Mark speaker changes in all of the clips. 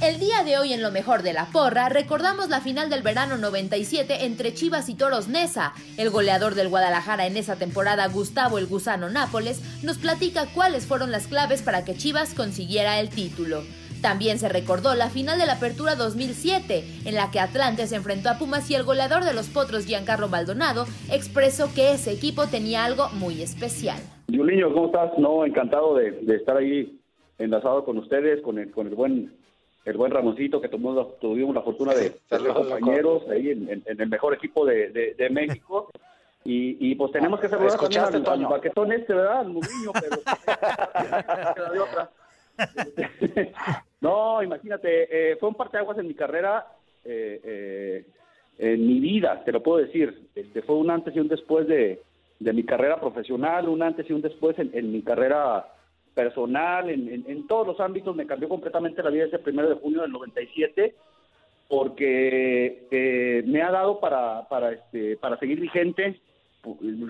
Speaker 1: El día de hoy en lo mejor de la porra recordamos la final del verano 97 entre Chivas y Toros Nesa. El goleador del Guadalajara en esa temporada, Gustavo el Gusano Nápoles, nos platica cuáles fueron las claves para que Chivas consiguiera el título. También se recordó la final de la Apertura 2007, en la que Atlante se enfrentó a Pumas y el goleador de los Potros, Giancarlo Maldonado, expresó que ese equipo tenía algo muy especial.
Speaker 2: Juliño, ¿cómo estás? No, encantado de, de estar ahí enlazado con ustedes, con el, con el buen el buen Ramoncito, que tuvimos la, tuvimos la fortuna de ser compañeros ahí en, en- en el mejor equipo de, de- de México. Y, y pues tenemos que saludar también
Speaker 3: ¿Escuchaste,
Speaker 2: al, al
Speaker 3: Toño?
Speaker 2: baquetón este, ¿verdad? Al pero de otra. No, imagínate, eh, fue un parteaguas en mi carrera, eh, eh, en mi vida, te lo puedo decir. Este, fue un antes y un después de, de mi carrera profesional, un antes y un después en, en mi carrera personal, en, en- todos los ámbitos. Me cambió completamente la vida ese primero de junio del 97 porque eh, me ha dado para, para, este, para seguir vigente.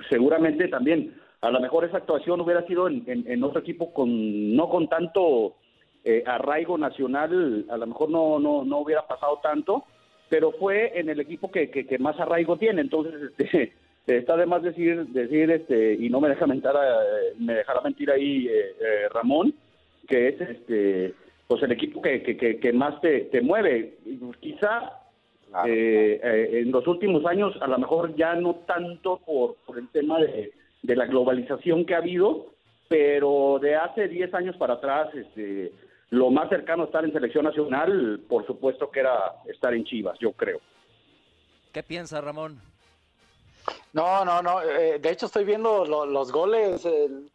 Speaker 2: Seguramente también, a lo mejor esa actuación hubiera sido en, en- en otro equipo con no con tanto eh, arraigo nacional, a lo mejor no, no, no hubiera pasado tanto, pero fue en el equipo que, que, que más arraigo tiene. Entonces, este, está de más decir, decir este, y no me deja mentir, eh, me dejará mentir ahí eh, eh, Ramón, que es este pues el equipo que, que, que, que más te, te mueve. Quizá eh, eh, en los últimos años, a lo mejor ya no tanto por, por el tema de, de la globalización que ha habido, pero de hace 10 años para atrás, este, lo más cercano a estar en selección nacional, por supuesto que era estar en Chivas, yo creo.
Speaker 4: ¿Qué piensa Ramón?
Speaker 3: No, no, no. eh, de hecho, estoy viendo lo- los goles. el-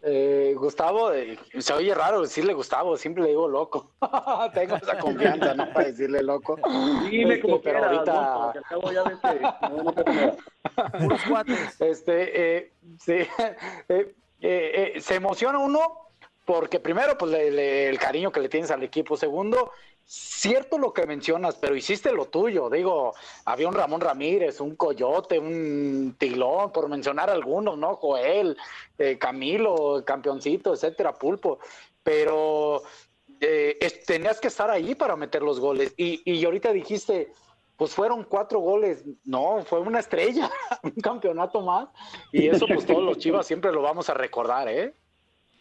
Speaker 3: eh, Gustavo, eh, se oye raro decirle Gustavo, siempre le digo loco. Tengo esa confianza, ¿no? Para decirle loco.
Speaker 2: Dime
Speaker 3: Este,
Speaker 2: como
Speaker 3: pero ahorita.
Speaker 2: Ya.
Speaker 3: Este, eh, sí, eh, eh, eh, se emociona uno porque primero, pues le- le- el cariño que le tienes al equipo. Segundo, cierto lo que mencionas, pero hiciste lo tuyo. Digo, había un Ramón Ramírez, un Coyote, un Tilón, por mencionar algunos, ¿no? Joel, eh, Camilo, Campeoncito, etcétera, Pulpo. Pero eh, tenías que estar ahí para meter los goles. Y, y ahorita dijiste, pues fueron cuatro goles. No, fue una estrella, un campeonato más. Y eso, pues todos los chivas siempre lo vamos a recordar, ¿eh?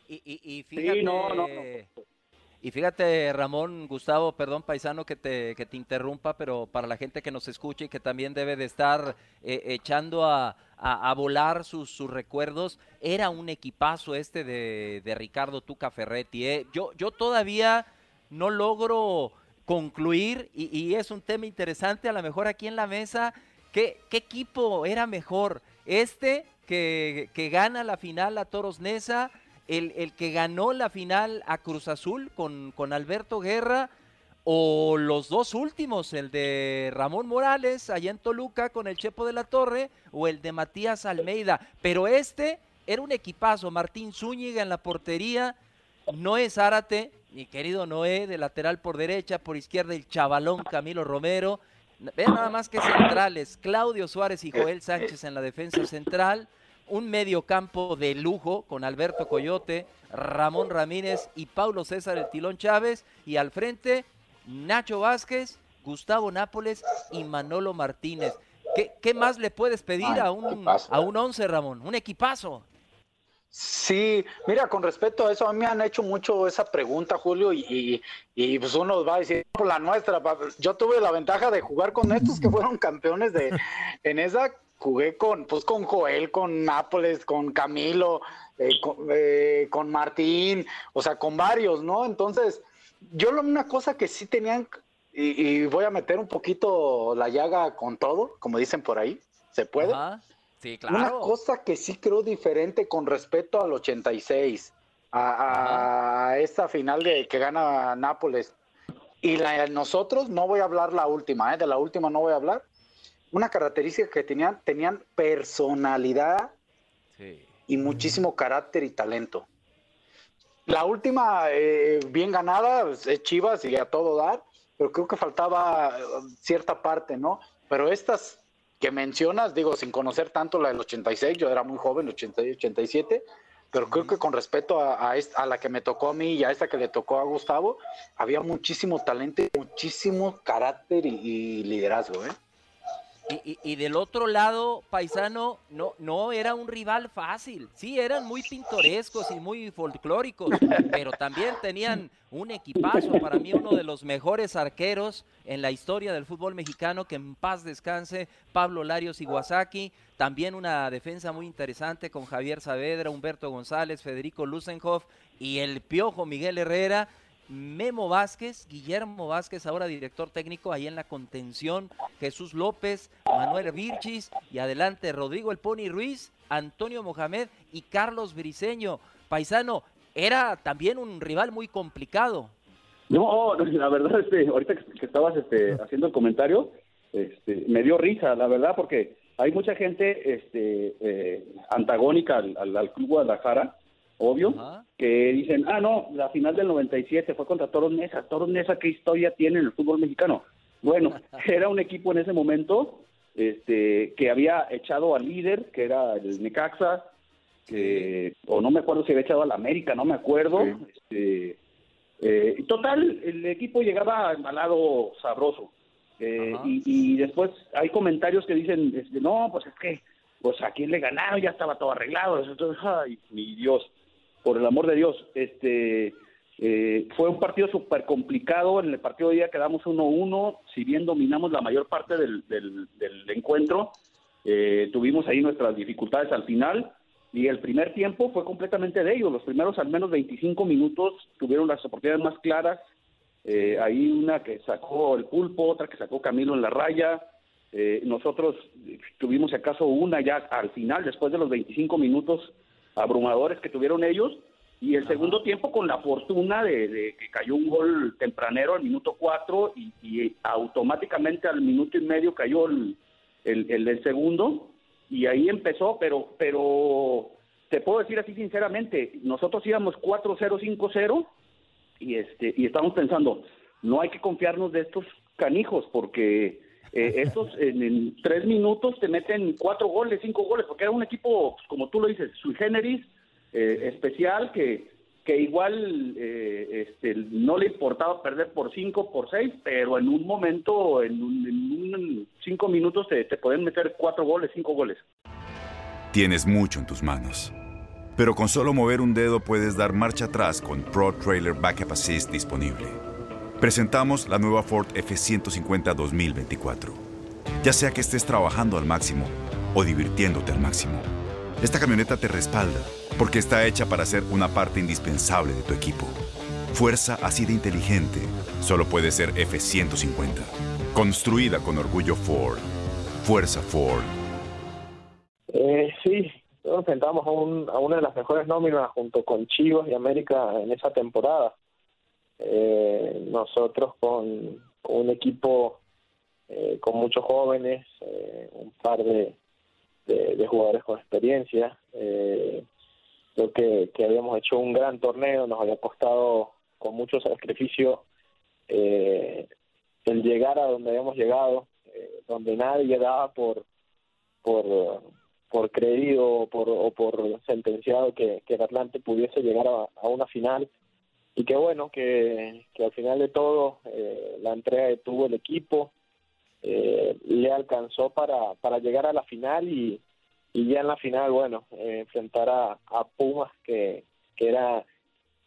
Speaker 4: Y, y- y fíjate,
Speaker 2: no, no, no.
Speaker 4: Y fíjate, Ramón, Gustavo, perdón, paisano, que te, que te interrumpa, pero para la gente que nos escucha y que también debe de estar eh, echando a, a, volar sus, sus, recuerdos, era un equipazo este de, de Ricardo Tuca Ferretti. ¿eh? Yo, yo todavía no logro concluir, y, y, es un tema interesante, a lo mejor aquí en la mesa, ¿qué, qué equipo era mejor? Este que, que gana la final a Toros Nesa el, el, que ganó la final a Cruz Azul con, con Alberto Guerra o los dos últimos, el de Ramón Morales allá en Toluca con el Chepo de la Torre o el de Matías Almeida. Pero este era un equipazo, Martín Zúñiga en la portería, Noé Zárate, mi querido Noé, de lateral por derecha, por izquierda el chavalón Camilo Romero. Vean nada más que centrales, Claudio Suárez y Joel Sánchez en la defensa central un medio campo de lujo con Alberto Coyote, Ramón Ramírez y Paulo César el Tilón Chávez y al frente Nacho Vázquez, Gustavo Nápoles y Manolo Martínez. ¿Qué, qué más le puedes pedir a un a un once, Ramón? Un equipazo.
Speaker 3: Sí, mira, con respecto a eso, a mí me han hecho mucho esa pregunta, Julio, y, y, pues uno va a decir, por la nuestra, yo tuve la ventaja de jugar con estos que fueron campeones de en esa jugué con, pues con Joel, con Nápoles, con Camilo, eh, eh, con, Martín, o sea, con varios, ¿no? Entonces, yo lo, una cosa que sí tenían, y, voy a meter un poquito la llaga con todo, como dicen por ahí, ¿se puede?
Speaker 4: Sí, claro.
Speaker 3: Una cosa que sí creo diferente con respecto al 86, a, a esta final de que gana Nápoles. Y la, nosotros, no voy a hablar la última, ¿eh? de la última no voy a hablar, una característica que tenían, tenían personalidad y muchísimo carácter y talento. La última, eh, bien ganada, pues, es Chivas y a todo dar, pero creo que faltaba eh, cierta parte, ¿no? Pero estas que mencionas, digo, sin conocer tanto la del 86, yo era muy joven, 86, 87, pero creo que con respecto a, a, la que me tocó a mí y a esta que le tocó a Gustavo, había muchísimo talento, muchísimo carácter y liderazgo, ¿eh?
Speaker 4: Y, del otro lado, Paisano, no, no era un rival fácil. Sí, eran muy pintorescos y muy folclóricos, pero también tenían un equipazo. Para mí, uno de los mejores arqueros en la historia del fútbol mexicano, que en paz descanse, Pablo Larios Iwasaki. También una defensa muy interesante con Javier Saavedra, Humberto González, Federico Lusenhoff y el piojo Miguel Herrera. Memo Vázquez, Guillermo Vázquez, ahora director técnico ahí en la contención, Jesús López, Manuel Virchis y adelante Rodrigo El Pony Ruiz, Antonio Mohamed y Carlos Briceño. Paisano, era también un rival muy complicado.
Speaker 2: No, la verdad, este, ahorita que, estabas este, haciendo el comentario, este, me dio risa, la verdad, porque hay mucha gente este, eh, antagónica al, al, al Club Guadalajara obvio, que dicen, ah, no, la final del 97 fue contra Toros Nesa. Toros Nesa, ¿qué historia tiene en el fútbol mexicano? Bueno, era un equipo en ese momento este, que había echado al líder, que era el Necaxa, que, o no me acuerdo si había echado al América, no me acuerdo. Este, eh, total, el equipo llegaba lado sabroso. Eh, y, y, después hay comentarios que dicen, este, no, pues es que, pues a quién le ganaron, ya estaba todo arreglado. Entonces, ay, mi Dios por el amor de Dios, este eh, fue un partido súper complicado. En el partido de día quedamos 1-1, si bien dominamos la mayor parte del, encuentro, eh, tuvimos ahí nuestras dificultades al final. Y el primer tiempo fue completamente de ellos. Los primeros al menos 25 minutos tuvieron las oportunidades más claras. Eh, ahí una que sacó el pulpo, otra que sacó Camilo en la raya. nosotros tuvimos acaso una ya al final, después de los 25 minutos, abrumadores que tuvieron ellos. Y el segundo tiempo con la fortuna de, que cayó un gol tempranero al minuto cuatro y, automáticamente al minuto y medio cayó el, el, segundo y ahí empezó, pero, pero te puedo decir así sinceramente, nosotros íbamos 4-0, 5-0 y, este, y estamos pensando, no hay que confiarnos de estos canijos porque eh, estos en, tres minutos te meten cuatro goles, cinco goles, porque era un equipo, pues, como tú lo dices, sui generis, eh, especial, que, que igual eh, este, no le importaba perder por cinco, por seis, pero en un momento, en, un, cinco minutos te, te pueden meter cuatro goles, cinco goles.
Speaker 5: Tienes mucho en tus manos Pero con solo mover un dedo puedes dar marcha atrás con Pro Trailer Backup Assist disponible. Presentamos la nueva Ford F150 2024. Ya sea que estés trabajando al máximo o divirtiéndote al máximo, esta camioneta te respalda porque está hecha para ser una parte indispensable de tu equipo. Fuerza así de inteligente solo puede ser F150. Construida con orgullo Ford. Fuerza Ford.
Speaker 6: Eh, sí, enfrentamos a una de las mejores nóminas junto con Chivas y América en esa temporada. Eh, nosotros con un equipo eh, con muchos jóvenes, eh, un par de, de, jugadores con experiencia. Eh, creo que, que, habíamos hecho un gran torneo, nos había costado con mucho sacrificio eh, el llegar a donde habíamos llegado, donde nadie daba por por por creído por, o por sentenciado que, el Atlante pudiese llegar a una final y qué bueno que, que al final de todo eh, la entrega que tuvo el equipo eh, le alcanzó para, para llegar a la final y, y ya en la final, bueno, eh, enfrentar a, a Pumas, que, que era,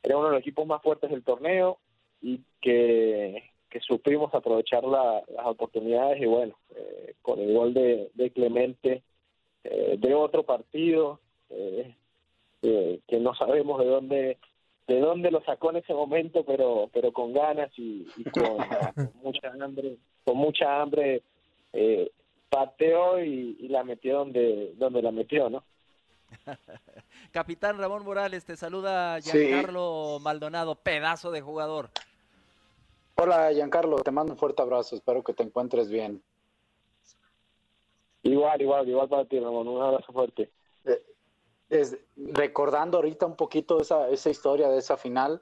Speaker 6: era uno de los equipos más fuertes del torneo y que, que supimos aprovechar la, las oportunidades y bueno, eh, con el gol de, de Clemente eh, de otro partido que no sabemos de dónde de dónde lo sacó en ese momento, pero pero con ganas y, y con, con, mucha hambre, con mucha hambre eh, pateó y, y, la metió donde donde la metió, ¿no?
Speaker 4: Capitán Ramón Morales, te saluda Giancarlo sí. Maldonado, pedazo de jugador.
Speaker 3: Hola Giancarlo, te mando un fuerte abrazo, espero que te encuentres bien.
Speaker 6: Igual, igual, igual para ti, Ramón, un abrazo fuerte.
Speaker 3: Eh, es, recordando ahorita un poquito esa, esa historia de esa final,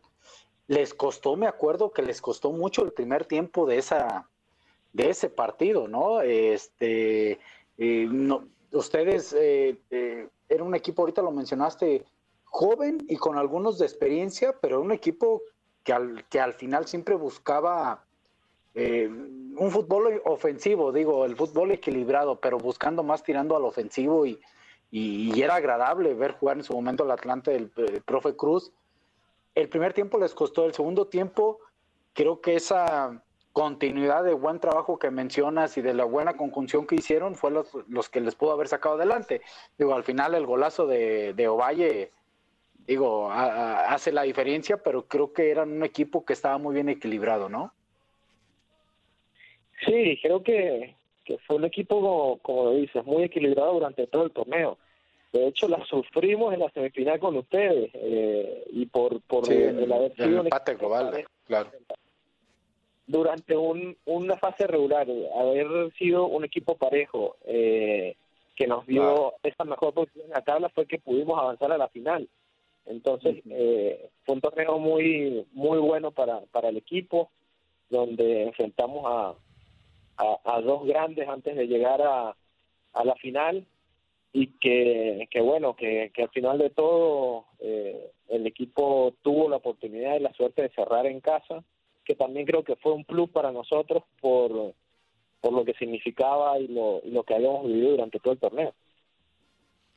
Speaker 3: les costó, me acuerdo que les costó mucho el primer tiempo de esa de ese partido, ¿no? Este, eh, no, ustedes eh, eh, era un equipo, ahorita lo mencionaste, joven y con algunos de experiencia, pero un equipo que al, que al final siempre buscaba eh, un fútbol ofensivo, digo, el fútbol equilibrado, pero buscando más tirando al ofensivo y, y, era agradable ver jugar en su momento el Atlante del el profe Cruz. El primer tiempo les costó, el segundo tiempo creo que esa continuidad de buen trabajo que mencionas y de la buena conjunción que hicieron fue los, los que les pudo haber sacado adelante. Digo, al final el golazo de, de Ovalle, digo, a, hace la diferencia, pero creo que eran un equipo que estaba muy bien equilibrado, ¿no?
Speaker 6: Sí, creo que, que fue un equipo, como, como dices, muy equilibrado durante todo el torneo. De hecho, la sufrimos en la semifinal con ustedes eh, y por, por
Speaker 3: sí,
Speaker 6: el, el, haber sido
Speaker 3: el empate global, claro.
Speaker 6: Durante un, una fase regular, haber sido un equipo parejo eh, que nos dio claro. esa mejor posición en la tabla fue que pudimos avanzar a la final. Entonces, uh -huh. eh, fue un torneo muy muy bueno para, para el equipo, donde enfrentamos a, a, a dos grandes antes de llegar a, a la final y que, que bueno, que, que, al final de todo eh, el equipo tuvo la oportunidad y la suerte de cerrar en casa, que también creo que fue un plus para nosotros por, por lo que significaba y lo, y lo que habíamos vivido durante todo el torneo.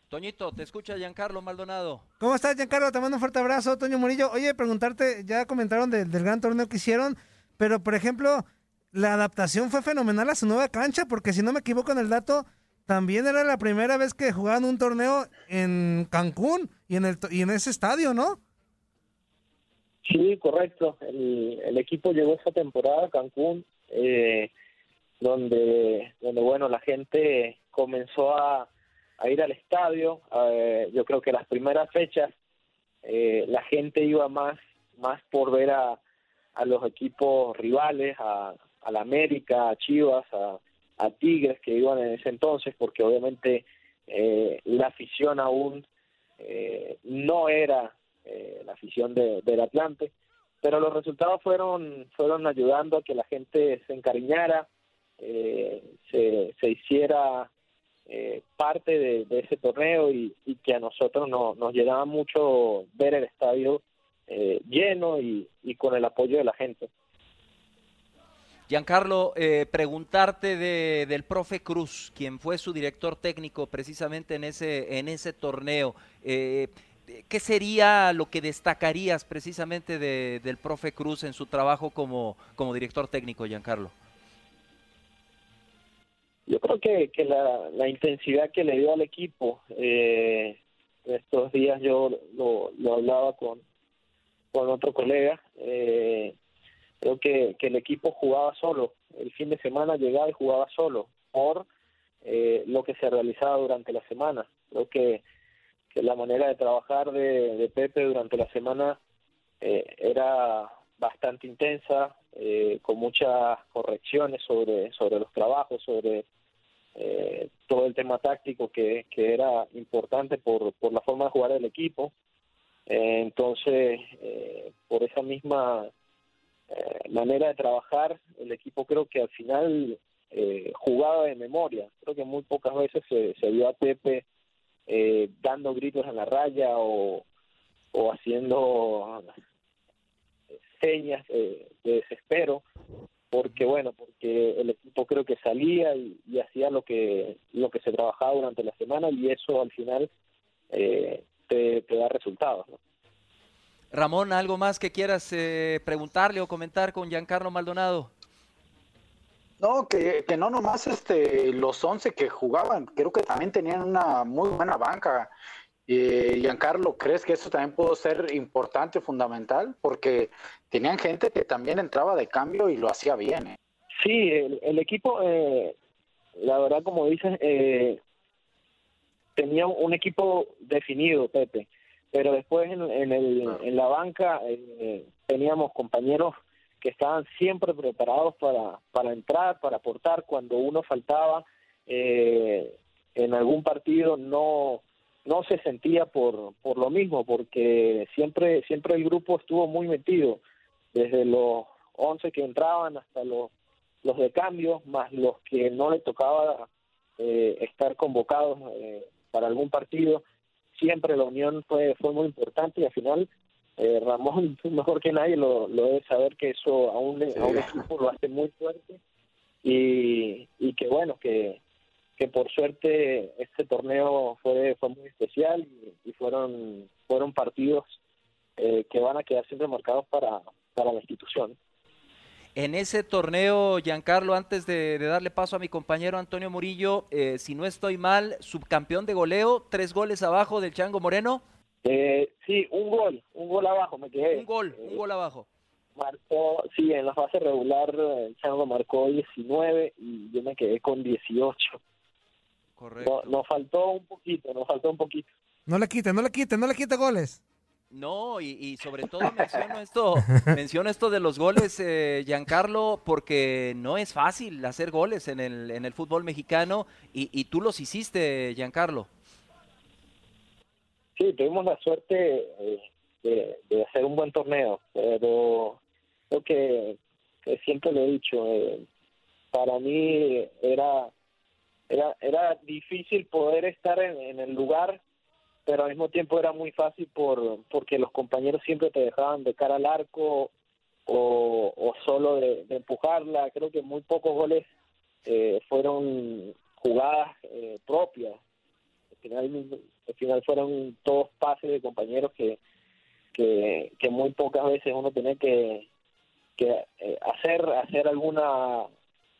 Speaker 4: Toñito, te escucha Giancarlo Maldonado.
Speaker 7: ¿Cómo estás, Giancarlo? Te mando un fuerte abrazo, Toño Murillo. Oye, preguntarte, ya comentaron de, del gran torneo que hicieron, pero por ejemplo, la adaptación fue fenomenal a su nueva cancha, porque si no me equivoco en el dato, también era la primera vez que jugaban un torneo en Cancún y en, el, y en ese estadio, ¿no?
Speaker 6: Sí, correcto. El, el equipo llegó esa temporada a Cancún, eh, donde, bueno, la gente comenzó a, a ir al estadio. Eh, yo creo que las primeras fechas eh, la gente iba más, más por ver a, a los equipos rivales, a, a la América, a Chivas, a, Tigres que iban en ese entonces, porque obviamente eh, la afición aún eh, no era eh, la afición de, del Atlante, pero los resultados fueron fueron ayudando a que la gente se encariñara, eh, se, se hiciera parte de, ese torneo y, y que a nosotros no, nos llenaba mucho ver el estadio lleno y, y con el apoyo de la gente.
Speaker 4: Giancarlo, eh, preguntarte de, del profe Cruz, quien fue su director técnico precisamente en ese, en ese torneo. Eh, ¿qué sería lo que destacarías precisamente de, del profe Cruz en su trabajo como, como director técnico, Giancarlo?
Speaker 6: Yo creo que, que la, intensidad que le dio al equipo, eh, estos días yo lo, lo hablaba con, con otro colega, eh, que, el equipo jugaba solo, el fin de semana llegaba y jugaba solo, por eh, lo que se realizaba durante la semana. Creo que, la manera de trabajar de, Pepe durante la semana eh, era bastante intensa, eh, con muchas correcciones sobre, sobre los trabajos, sobre todo el tema táctico que, que era importante por, por la forma de jugar del equipo. Entonces, por esa misma manera de trabajar, el equipo creo que al final eh, jugaba de memoria. Creo que muy pocas veces se, vio a Pepe eh, dando gritos en la raya o, o haciendo señas eh, de desespero porque bueno porque el equipo creo que salía y, y, hacía lo que lo que se trabajaba durante la semana y eso al final eh, te, te, da resultados ¿no?
Speaker 4: Ramón algo más que quieras eh, preguntarle o comentar con Giancarlo Maldonado
Speaker 3: no, que, que no nomás este, los 11 que jugaban, creo que también tenían una muy buena banca. Eh, Giancarlo, ¿crees que eso también pudo ser importante, fundamental? Porque tenían gente que también entraba de cambio y lo hacía bien. ¿eh?
Speaker 6: Sí, el, el equipo, eh, la verdad, como dices, eh, tenía un equipo definido, Pepe, pero después en, en, el, en la banca eh, teníamos compañeros que estaban siempre preparados para, para entrar, para aportar. Cuando uno faltaba eh, en algún partido, no no se sentía por, por lo mismo, porque siempre, siempre el grupo estuvo muy metido, desde los 11 que entraban hasta los, los de cambio, más los que no le tocaba eh, estar convocados eh, para algún partido, siempre la unión fue, fue muy importante y al final eh, Ramón, mejor que nadie, lo, lo debe saber que eso a un, a un equipo lo hace muy fuerte y, y que bueno, que, que por suerte este torneo fue, fue muy especial y, y fueron, fueron partidos eh, que van a quedar siempre marcados para, para la institución.
Speaker 4: En ese torneo, Giancarlo, antes de, de, darle paso a mi compañero Antonio Murillo, eh, si no estoy mal, subcampeón de goleo, tres goles abajo del Chango Moreno.
Speaker 6: Eh, sí, un gol, un gol abajo me quedé.
Speaker 4: Un gol, un gol abajo.
Speaker 6: Marcó, sí, en la fase regular el Chango marcó 19 y yo me quedé con 18.
Speaker 4: Correcto.
Speaker 6: No, nos faltó un poquito, nos faltó un poquito.
Speaker 7: No le quite, no le quite, no le quite goles.
Speaker 4: No, y, y, sobre todo menciono esto, menciono esto de los goles, eh, Giancarlo, porque no es fácil hacer goles en el, en el fútbol mexicano y, y tú los hiciste, Giancarlo.
Speaker 6: Sí, tuvimos la suerte eh, de, de, hacer un buen torneo, pero creo que, que siempre lo he dicho, eh, para mí era, era, era difícil poder estar en, en el lugar pero al mismo tiempo era muy fácil por porque los compañeros siempre te dejaban de cara al arco o, solo de, empujarla. Creo que muy pocos goles eh, fueron jugadas eh, propias. Al final, al final fueron todos pases de compañeros que, que, que muy pocas veces uno tiene que, que eh, hacer hacer alguna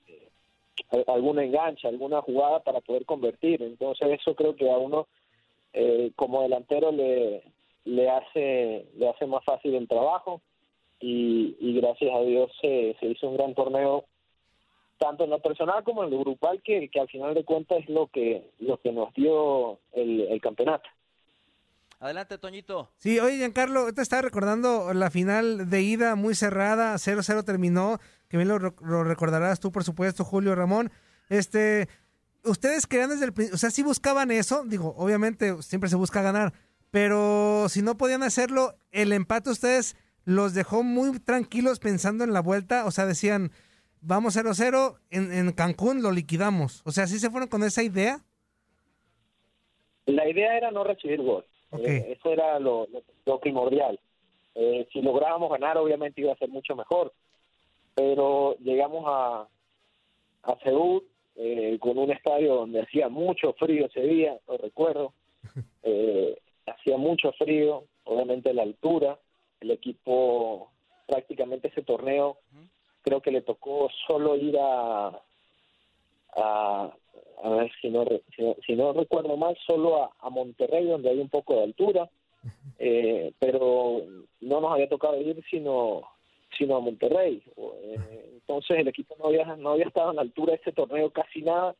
Speaker 6: eh, alguna engancha, alguna jugada para poder convertir. Entonces eso creo que a uno eh, como delantero le, le hace le hace más fácil el trabajo y, y gracias a Dios se, se, hizo un gran torneo tanto en lo personal como en lo grupal que, que al final de cuentas es lo que lo que nos dio el, el campeonato.
Speaker 4: Adelante, Toñito.
Speaker 7: Sí, oye, Giancarlo, te estaba recordando la final de ida muy cerrada, 0-0 terminó, que bien lo, lo recordarás tú, por supuesto, Julio Ramón. Este, ustedes querían desde el principio, o sea, sí buscaban eso, digo, obviamente siempre se busca ganar, pero si no podían hacerlo, el empate ustedes los dejó muy tranquilos pensando en la vuelta, o sea, decían, vamos 0-0, en, en, Cancún lo liquidamos, o sea, ¿sí se fueron con esa idea?
Speaker 6: La idea era no recibir gol, okay. eh, eso era lo, lo, lo primordial. Eh, si lográbamos ganar, obviamente iba a ser mucho mejor, pero llegamos a, a Seúl, eh, con un estadio donde hacía mucho frío ese día, lo recuerdo. Eh, hacía mucho frío, obviamente la altura, el equipo prácticamente ese torneo creo que le tocó solo ir a, a, a ver si no, si no, recuerdo mal, solo a, Monterrey donde hay un poco de altura, eh, pero no nos había tocado ir sino sino a Monterrey. Entonces el equipo no había no había estado en la altura de ese torneo casi nada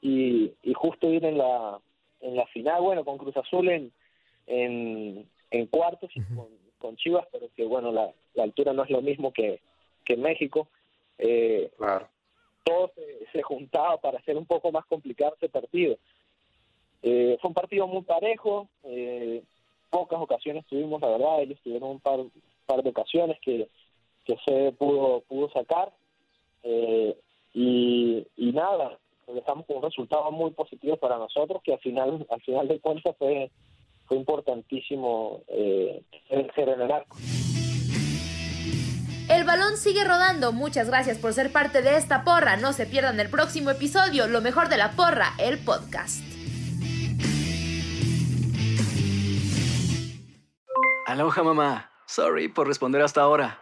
Speaker 6: y, y justo ir en la en la final, bueno, con Cruz Azul en en, en cuartos y con, con Chivas, pero que bueno, la, la altura no es lo mismo que, que en México. Eh,
Speaker 3: claro.
Speaker 6: Todo se, juntaba para hacer un poco más complicado ese partido. Eh, fue un partido muy parejo, eh, pocas ocasiones tuvimos, la verdad, ellos tuvieron un par, par de ocasiones que, que se pudo, pudo sacar. Eh, y, y nada, regresamos con un resultado muy positivo para nosotros, que al final, al final de cuentas fue, fue importantísimo eh, ser en el arco.
Speaker 1: El balón sigue rodando. Muchas gracias por ser parte de esta porra. No se pierdan el próximo episodio, Lo mejor de la porra, el podcast.
Speaker 8: Aloha mamá. Sorry por responder hasta ahora.